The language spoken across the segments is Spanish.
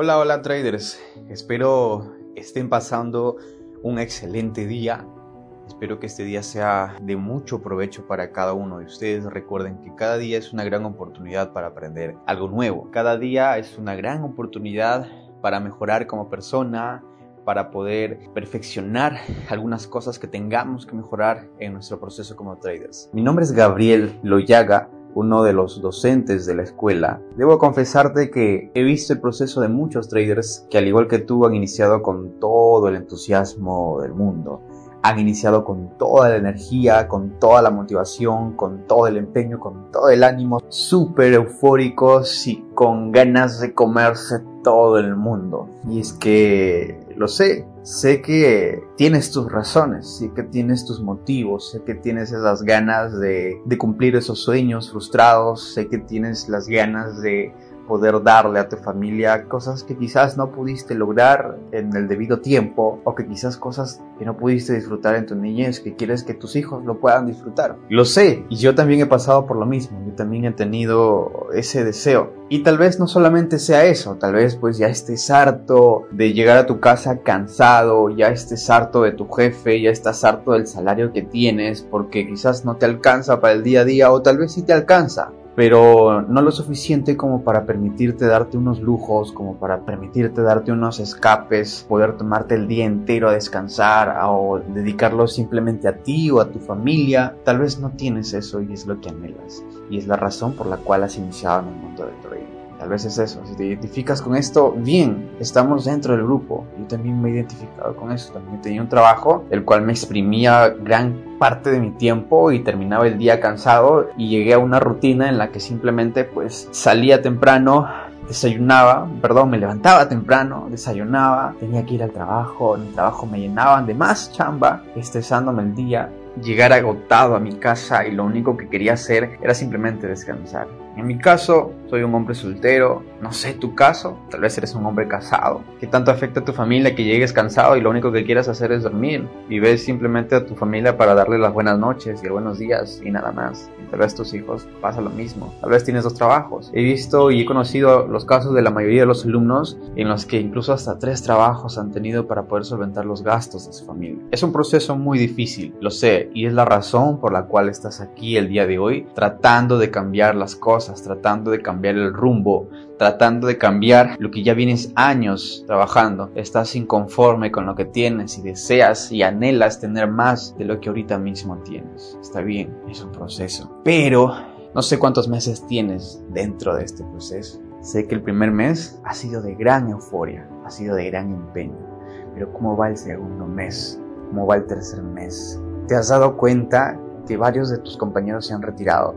Hola, hola traders. Espero estén pasando un excelente día. Espero que este día sea de mucho provecho para cada uno de ustedes. Recuerden que cada día es una gran oportunidad para aprender algo nuevo. Cada día es una gran oportunidad para mejorar como persona, para poder perfeccionar algunas cosas que tengamos que mejorar en nuestro proceso como traders. Mi nombre es Gabriel Loyaga uno de los docentes de la escuela, debo confesarte que he visto el proceso de muchos traders que al igual que tú han iniciado con todo el entusiasmo del mundo. Han iniciado con toda la energía, con toda la motivación, con todo el empeño, con todo el ánimo, súper eufóricos y con ganas de comerse todo el mundo. Y es que lo sé, sé que tienes tus razones, sé que tienes tus motivos, sé que tienes esas ganas de, de cumplir esos sueños frustrados, sé que tienes las ganas de poder darle a tu familia cosas que quizás no pudiste lograr en el debido tiempo o que quizás cosas que no pudiste disfrutar en tu niñez que quieres que tus hijos lo puedan disfrutar. Lo sé y yo también he pasado por lo mismo, yo también he tenido ese deseo. Y tal vez no solamente sea eso, tal vez pues ya estés harto de llegar a tu casa cansado, ya estés harto de tu jefe, ya estás harto del salario que tienes porque quizás no te alcanza para el día a día o tal vez sí te alcanza pero no lo suficiente como para permitirte darte unos lujos, como para permitirte darte unos escapes, poder tomarte el día entero a descansar o dedicarlo simplemente a ti o a tu familia. Tal vez no tienes eso y es lo que anhelas y es la razón por la cual has iniciado en el mundo del trading. Tal vez es eso. Si te identificas con esto, bien, estamos dentro del grupo. Yo también me he identificado con eso. También tenía un trabajo el cual me exprimía gran parte de mi tiempo y terminaba el día cansado y llegué a una rutina en la que simplemente pues salía temprano, desayunaba, perdón, me levantaba temprano, desayunaba, tenía que ir al trabajo, en el trabajo me llenaban de más chamba, estresándome el día, llegar agotado a mi casa y lo único que quería hacer era simplemente descansar. En mi caso, soy un hombre soltero, no sé tu caso, tal vez eres un hombre casado. ¿Qué tanto afecta a tu familia que llegues cansado y lo único que quieras hacer es dormir? Y ves simplemente a tu familia para darle las buenas noches y buenos días y nada más. Y tal vez tus hijos pasa lo mismo. Tal vez tienes dos trabajos. He visto y he conocido los casos de la mayoría de los alumnos en los que incluso hasta tres trabajos han tenido para poder solventar los gastos de su familia. Es un proceso muy difícil, lo sé, y es la razón por la cual estás aquí el día de hoy tratando de cambiar las cosas tratando de cambiar el rumbo, tratando de cambiar lo que ya vienes años trabajando. Estás inconforme con lo que tienes y deseas y anhelas tener más de lo que ahorita mismo tienes. Está bien, es un proceso. Pero no sé cuántos meses tienes dentro de este proceso. Sé que el primer mes ha sido de gran euforia, ha sido de gran empeño. Pero ¿cómo va el segundo mes? ¿Cómo va el tercer mes? ¿Te has dado cuenta que varios de tus compañeros se han retirado?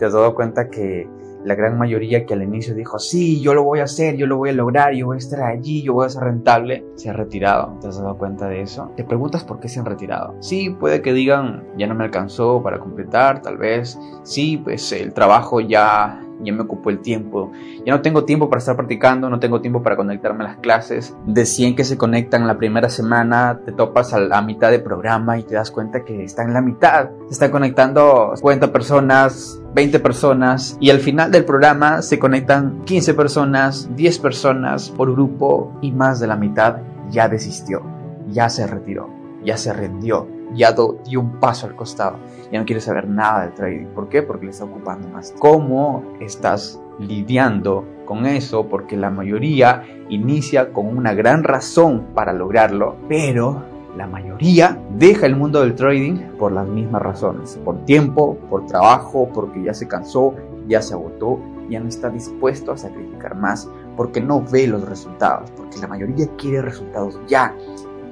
Te has dado cuenta que la gran mayoría que al inicio dijo, sí, yo lo voy a hacer, yo lo voy a lograr, yo voy a estar allí, yo voy a ser rentable, se ha retirado. ¿Te has dado cuenta de eso? Te preguntas por qué se han retirado. Sí, puede que digan, ya no me alcanzó para completar, tal vez. Sí, pues el trabajo ya ya me ocupó el tiempo, ya no tengo tiempo para estar practicando, no tengo tiempo para conectarme a las clases. De 100 que se conectan la primera semana, te topas a la mitad de programa y te das cuenta que está en la mitad. Se están conectando 50 personas, 20 personas y al final del programa se conectan 15 personas, 10 personas por grupo y más de la mitad ya desistió, ya se retiró, ya se rindió ya dio un paso al costado, ya no quiere saber nada del trading. ¿Por qué? Porque le está ocupando más. ¿Cómo estás lidiando con eso? Porque la mayoría inicia con una gran razón para lograrlo, pero la mayoría deja el mundo del trading por las mismas razones, por tiempo, por trabajo, porque ya se cansó, ya se agotó, ya no está dispuesto a sacrificar más, porque no ve los resultados, porque la mayoría quiere resultados ya.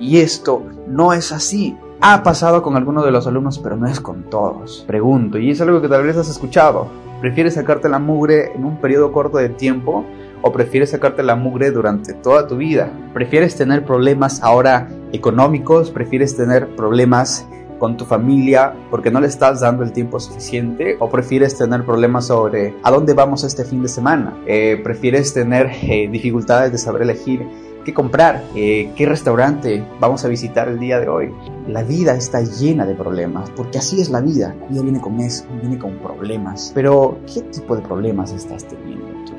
Y esto no es así. Ha pasado con algunos de los alumnos, pero no es con todos. Pregunto, y es algo que tal vez has escuchado. ¿Prefieres sacarte la mugre en un periodo corto de tiempo o prefieres sacarte la mugre durante toda tu vida? ¿Prefieres tener problemas ahora económicos? ¿Prefieres tener problemas con tu familia porque no le estás dando el tiempo suficiente o prefieres tener problemas sobre a dónde vamos este fin de semana eh, prefieres tener eh, dificultades de saber elegir qué comprar, eh, qué restaurante vamos a visitar el día de hoy. La vida está llena de problemas, porque así es la vida. La vida viene con eso, viene con problemas. Pero, ¿qué tipo de problemas estás teniendo tú?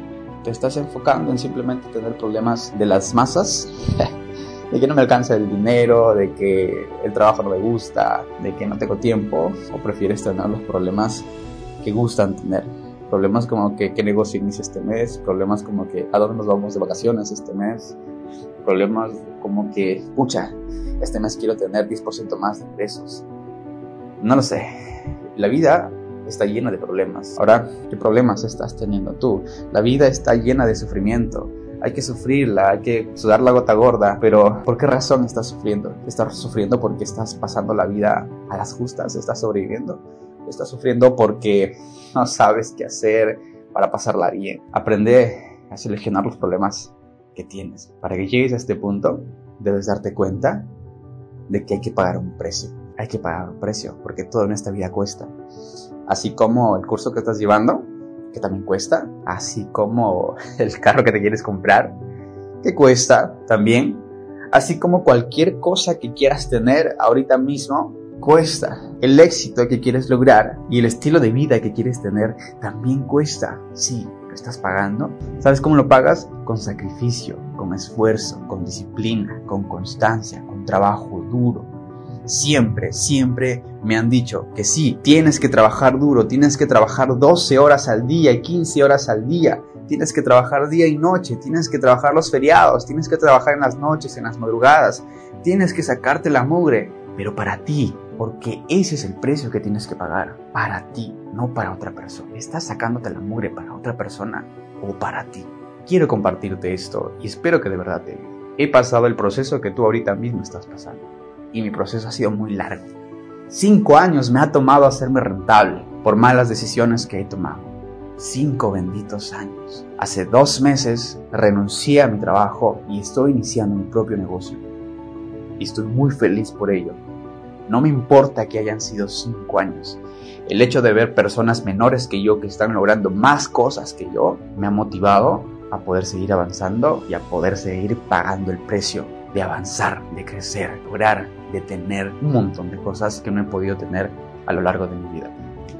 te estás enfocando en simplemente tener problemas de las masas, de que no me alcanza el dinero, de que el trabajo no me gusta, de que no tengo tiempo, o prefieres tener los problemas que gustan tener. Problemas como que qué negocio inicia este mes, problemas como que a dónde nos vamos de vacaciones este mes, problemas como que, pucha, este mes quiero tener 10% más de ingresos. No lo sé. La vida está llena de problemas. Ahora, ¿qué problemas estás teniendo tú? La vida está llena de sufrimiento. Hay que sufrirla, hay que sudar la gota gorda, pero ¿por qué razón estás sufriendo? ¿Estás sufriendo porque estás pasando la vida a las justas? ¿Estás sobreviviendo? ¿Estás sufriendo porque no sabes qué hacer para pasarla bien? Aprende a seleccionar los problemas que tienes. Para que llegues a este punto, debes darte cuenta de que hay que pagar un precio. Hay que pagar un precio, porque todo en esta vida cuesta. Así como el curso que estás llevando, que también cuesta, así como el carro que te quieres comprar, que cuesta también, así como cualquier cosa que quieras tener ahorita mismo, cuesta. El éxito que quieres lograr y el estilo de vida que quieres tener también cuesta. Sí, lo estás pagando. ¿Sabes cómo lo pagas? Con sacrificio, con esfuerzo, con disciplina, con constancia, con trabajo duro, siempre, siempre me han dicho que sí, tienes que trabajar duro, tienes que trabajar 12 horas al día y 15 horas al día, tienes que trabajar día y noche, tienes que trabajar los feriados, tienes que trabajar en las noches, en las madrugadas, tienes que sacarte la mugre, pero para ti, porque ese es el precio que tienes que pagar, para ti, no para otra persona. ¿Estás sacándote la mugre para otra persona o para ti? Quiero compartirte esto y espero que de verdad te He pasado el proceso que tú ahorita mismo estás pasando y mi proceso ha sido muy largo. Cinco años me ha tomado hacerme rentable por malas decisiones que he tomado. Cinco benditos años. Hace dos meses renuncié a mi trabajo y estoy iniciando mi propio negocio. Y estoy muy feliz por ello. No me importa que hayan sido cinco años. El hecho de ver personas menores que yo que están logrando más cosas que yo me ha motivado a poder seguir avanzando y a poder seguir pagando el precio de avanzar, de crecer, lograr, de tener un montón de cosas que no he podido tener a lo largo de mi vida.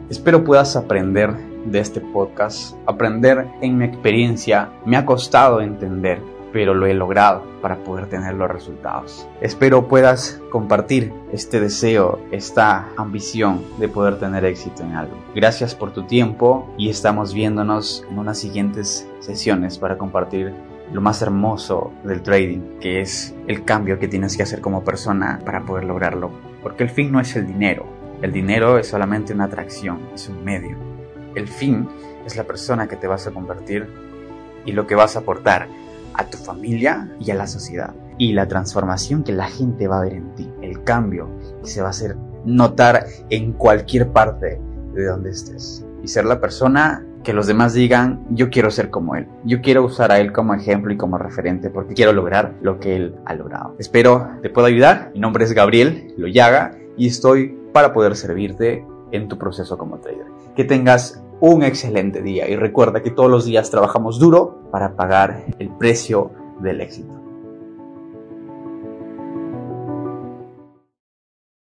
Espero puedas aprender de este podcast, aprender en mi experiencia. Me ha costado entender, pero lo he logrado para poder tener los resultados. Espero puedas compartir este deseo, esta ambición de poder tener éxito en algo. Gracias por tu tiempo y estamos viéndonos en unas siguientes sesiones para compartir lo más hermoso del trading, que es el cambio que tienes que hacer como persona para poder lograrlo. Porque el fin no es el dinero, el dinero es solamente una atracción, es un medio. El fin es la persona que te vas a convertir y lo que vas a aportar a tu familia y a la sociedad. Y la transformación que la gente va a ver en ti, el cambio que se va a hacer notar en cualquier parte de donde estés. Y ser la persona que los demás digan, yo quiero ser como él. Yo quiero usar a él como ejemplo y como referente porque quiero lograr lo que él ha logrado. Espero te pueda ayudar. Mi nombre es Gabriel Loyaga y estoy para poder servirte en tu proceso como trader. Que tengas un excelente día y recuerda que todos los días trabajamos duro para pagar el precio del éxito.